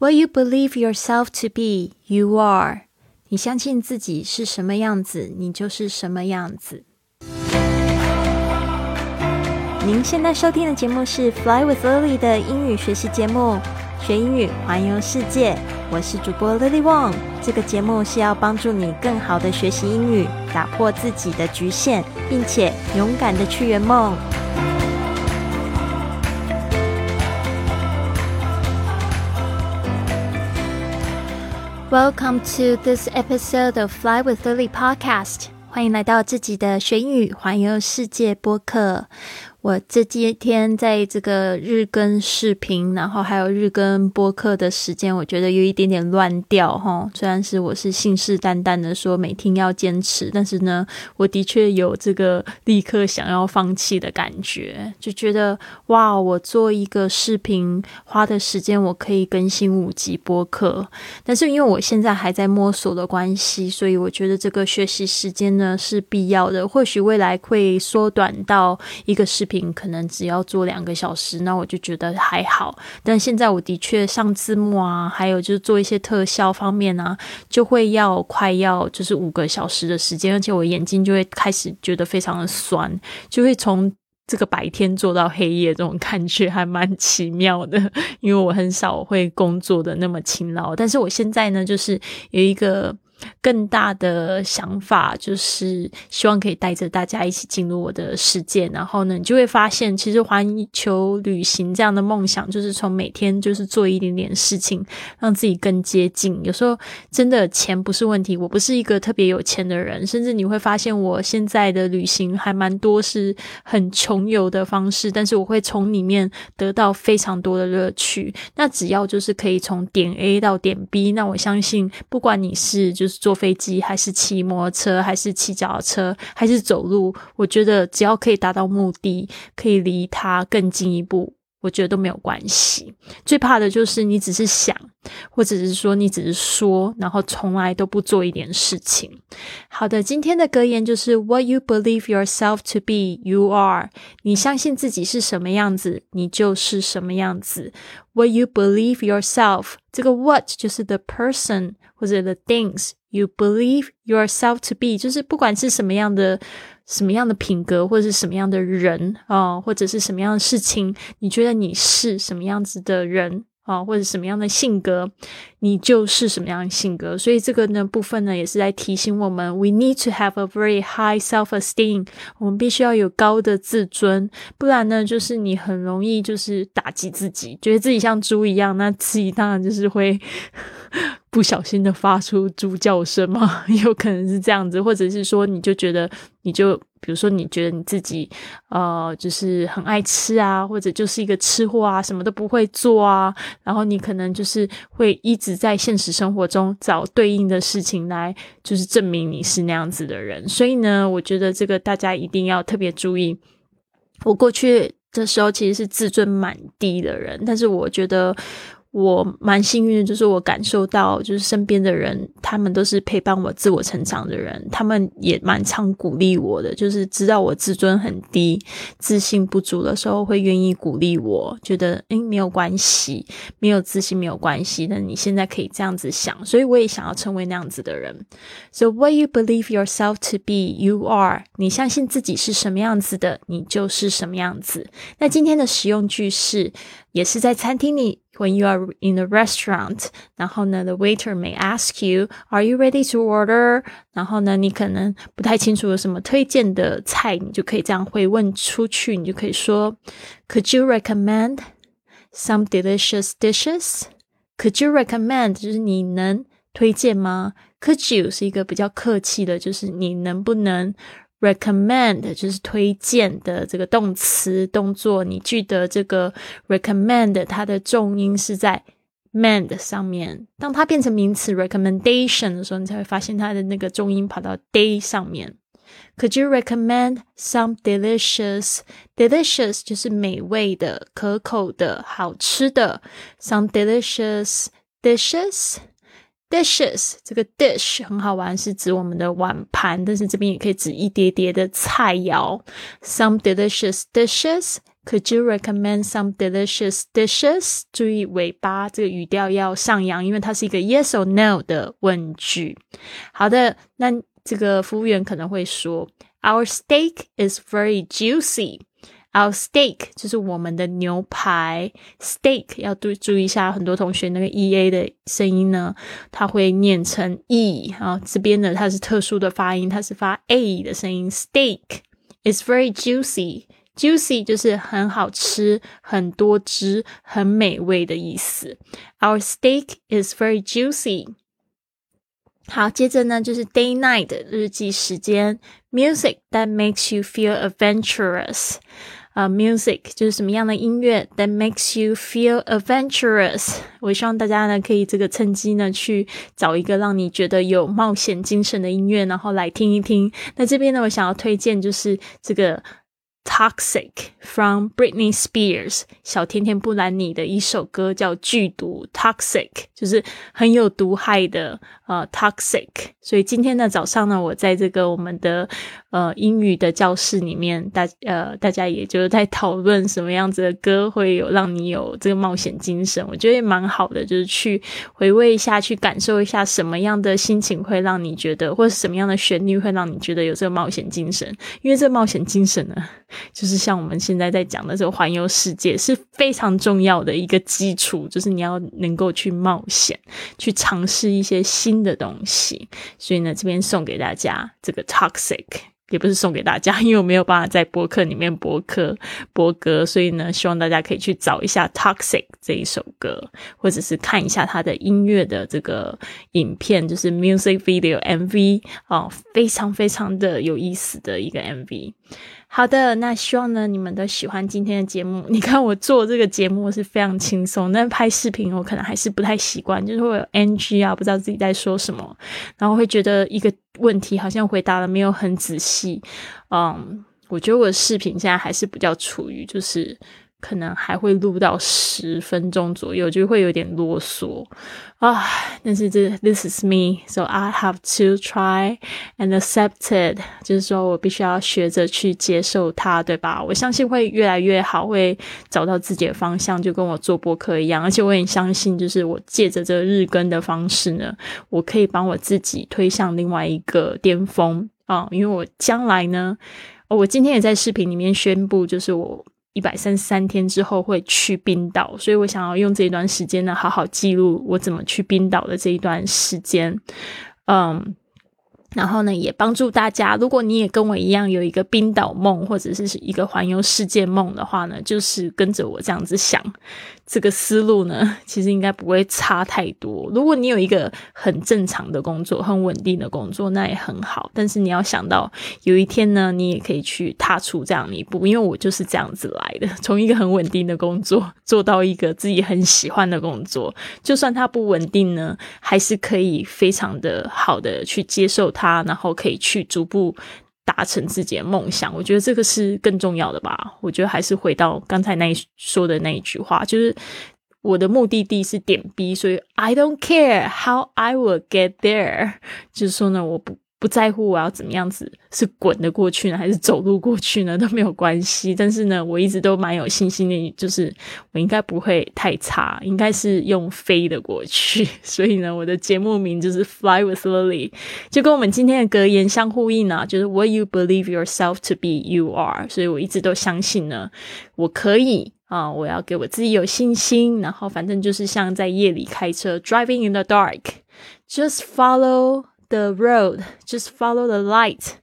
What you believe yourself to be, you are。你相信自己是什么样子，你就是什么样子。您现在收听的节目是《Fly with Lily》的英语学习节目，学英语环游世界。我是主播 Lily Wong。这个节目是要帮助你更好的学习英语，打破自己的局限，并且勇敢的去圆梦。Welcome to this episode of Fly with Lily podcast。欢迎来到自己的学英语环游世界播客。我这几天在这个日更视频，然后还有日更播客的时间，我觉得有一点点乱掉哈。虽然是我是信誓旦旦的说每天要坚持，但是呢，我的确有这个立刻想要放弃的感觉，就觉得哇，我做一个视频花的时间，我可以更新五集播客，但是因为我现在还在摸索的关系，所以我觉得这个学习时间呢是必要的。或许未来会缩短到一个视。频可能只要做两个小时，那我就觉得还好。但现在我的确上字幕啊，还有就是做一些特效方面啊，就会要快要就是五个小时的时间，而且我眼睛就会开始觉得非常的酸，就会从这个白天做到黑夜，这种感觉还蛮奇妙的。因为我很少会工作的那么勤劳，但是我现在呢，就是有一个。更大的想法就是希望可以带着大家一起进入我的世界，然后呢，你就会发现，其实环球旅行这样的梦想，就是从每天就是做一点点事情，让自己更接近。有时候真的钱不是问题，我不是一个特别有钱的人，甚至你会发现我现在的旅行还蛮多是很穷游的方式，但是我会从里面得到非常多的乐趣。那只要就是可以从点 A 到点 B，那我相信不管你是就是做。坐飞机还是骑摩托车，还是骑脚踏车，还是走路？我觉得只要可以达到目的，可以离它更进一步。我觉得都没有关系，最怕的就是你只是想，或者是说你只是说，然后从来都不做一点事情。好的，今天的格言就是 What you believe yourself to be, you are。你相信自己是什么样子，你就是什么样子。What you believe yourself，这个 What 就是 the person 或者 the things you believe yourself to be，就是不管是什么样的。什么样的品格，或者是什么样的人啊，或者是什么样的事情，你觉得你是什么样子的人 啊，或者什么样的性格，你就是什么样的性格。所以这个呢部分呢，也是在提醒我们，we need to have a very high self-esteem，我们必须要有高的自尊，不然呢，就是你很容易就是打击自己，觉得自己像猪一样，那自己当然就是会。不小心的发出猪叫声吗？有可能是这样子，或者是说，你就觉得，你就比如说，你觉得你自己，呃，就是很爱吃啊，或者就是一个吃货啊，什么都不会做啊，然后你可能就是会一直在现实生活中找对应的事情来，就是证明你是那样子的人。所以呢，我觉得这个大家一定要特别注意。我过去的时候其实是自尊蛮低的人，但是我觉得。我蛮幸运的，就是我感受到，就是身边的人，他们都是陪伴我自我成长的人，他们也蛮常鼓励我的，就是知道我自尊很低、自信不足的时候，会愿意鼓励我，觉得诶没有关系，没有自信没有关系，那你现在可以这样子想，所以我也想要成为那样子的人。So what you believe yourself to be, you are。你相信自己是什么样子的，你就是什么样子。那今天的实用句式也是在餐厅里。when you are in a restaurant，然后呢，the waiter may ask you, "Are you ready to order?" 然后呢，你可能不太清楚有什么推荐的菜，你就可以这样回问出去，你就可以说，"Could you recommend some delicious dishes?" Could you recommend 就是你能推荐吗？Could you 是一个比较客气的，就是你能不能 recommend 就是推荐的这个动词动作，你记得这个 recommend 它的重音是在 mend 上面。当它变成名词 recommendation 的时候，你才会发现它的那个重音跑到 day 上面。Could you recommend some delicious delicious 就是美味的、可口的、好吃的 some delicious dishes。Dishes 这个 dish 很好玩，是指我们的碗盘，但是这边也可以指一叠叠的菜肴。Some delicious dishes Could you recommend some delicious dishes？注意尾巴这个语调要上扬，因为它是一个 yes or no 的问句。好的，那这个服务员可能会说，Our steak is very juicy。Our steak 就是我们的牛排，steak 要注注意一下，很多同学那个 e a 的声音呢，它会念成 e 啊，这边呢它是特殊的发音，它是发 a 的声音。Steak is very juicy，juicy 就是很好吃、很多汁、很美味的意思。Our steak is very juicy。好，接着呢就是 day night 日记时间，music that makes you feel adventurous。 啊，music 就是什么样的音乐 that makes you feel adventurous。我希望大家呢可以这个趁机呢去找一个让你觉得有冒险精神的音乐，然后来听一听。那这边呢，我想要推荐就是这个。Toxic from Britney Spears，小甜甜布兰妮的一首歌叫《剧毒》，Toxic 就是很有毒害的呃 Toxic。所以今天的早上呢，我在这个我们的呃英语的教室里面，大呃大家也就是在讨论什么样子的歌会有让你有这个冒险精神。我觉得也蛮好的，就是去回味一下，去感受一下什么样的心情会让你觉得，或者什么样的旋律会让你觉得有这个冒险精神。因为这冒险精神呢。就是像我们现在在讲的这个环游世界是非常重要的一个基础，就是你要能够去冒险，去尝试一些新的东西。所以呢，这边送给大家这个 Toxic，也不是送给大家，因为我没有办法在博客里面播客播歌，所以呢，希望大家可以去找一下 Toxic 这一首歌，或者是看一下它的音乐的这个影片，就是 Music Video MV 哦，非常非常的有意思的一个 MV。好的，那希望呢你们都喜欢今天的节目。你看我做这个节目是非常轻松，但拍视频我可能还是不太习惯，就是会有 NG 啊，不知道自己在说什么，然后会觉得一个问题好像回答的没有很仔细。嗯，我觉得我的视频现在还是比较处于就是。可能还会录到十分钟左右，就会有点啰嗦啊。但是这 This is me, so I have to try and accept it。就是说我必须要学着去接受它，对吧？我相信会越来越好，会找到自己的方向，就跟我做播客一样。而且我也相信，就是我借着这个日更的方式呢，我可以帮我自己推向另外一个巅峰啊。因为我将来呢，我今天也在视频里面宣布，就是我。一百三十三天之后会去冰岛，所以我想要用这一段时间呢，好好记录我怎么去冰岛的这一段时间，嗯。然后呢，也帮助大家。如果你也跟我一样有一个冰岛梦，或者是一个环游世界梦的话呢，就是跟着我这样子想，这个思路呢，其实应该不会差太多。如果你有一个很正常的工作、很稳定的工作，那也很好。但是你要想到有一天呢，你也可以去踏出这样一步。因为我就是这样子来的，从一个很稳定的工作做到一个自己很喜欢的工作，就算它不稳定呢，还是可以非常的好的去接受。他，然后可以去逐步达成自己的梦想，我觉得这个是更重要的吧。我觉得还是回到刚才那说的那一句话，就是我的目的地是点 B，所以 I don't care how I will get there。就是说呢，我不。不在乎我要怎么样子，是滚的过去呢，还是走路过去呢，都没有关系。但是呢，我一直都蛮有信心的，就是我应该不会太差，应该是用飞的过去。所以呢，我的节目名就是 Fly with Lily，就跟我们今天的格言相呼应啊，就是 What you believe yourself to be, you are。所以我一直都相信呢，我可以啊，我要给我自己有信心。然后反正就是像在夜里开车，driving in the dark，just follow。the road, just follow the light,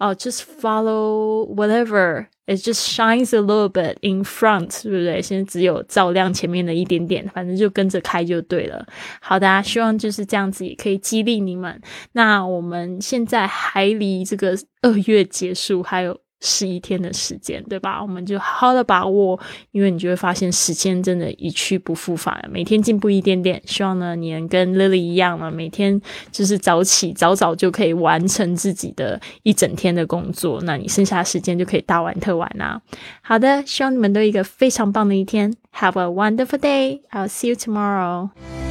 uh, just follow whatever. It just shines a little bit in front，对不对？现在只有照亮前面的一点点，反正就跟着开就对了。好的，希望就是这样子也可以激励你们。那我们现在还离这个二月结束还有。 十一天的时间，对吧？我们就好好的把握，因为你就会发现时间真的，一去不复返。每天进步一点点，希望呢，你能跟 Lily 一样呢，每天就是早起，早早就可以完成自己的一整天的工作。那你剩下的时间就可以大玩特玩啦。好的，希望你们都有一个非常棒的一天。Have a wonderful day. I'll see you tomorrow.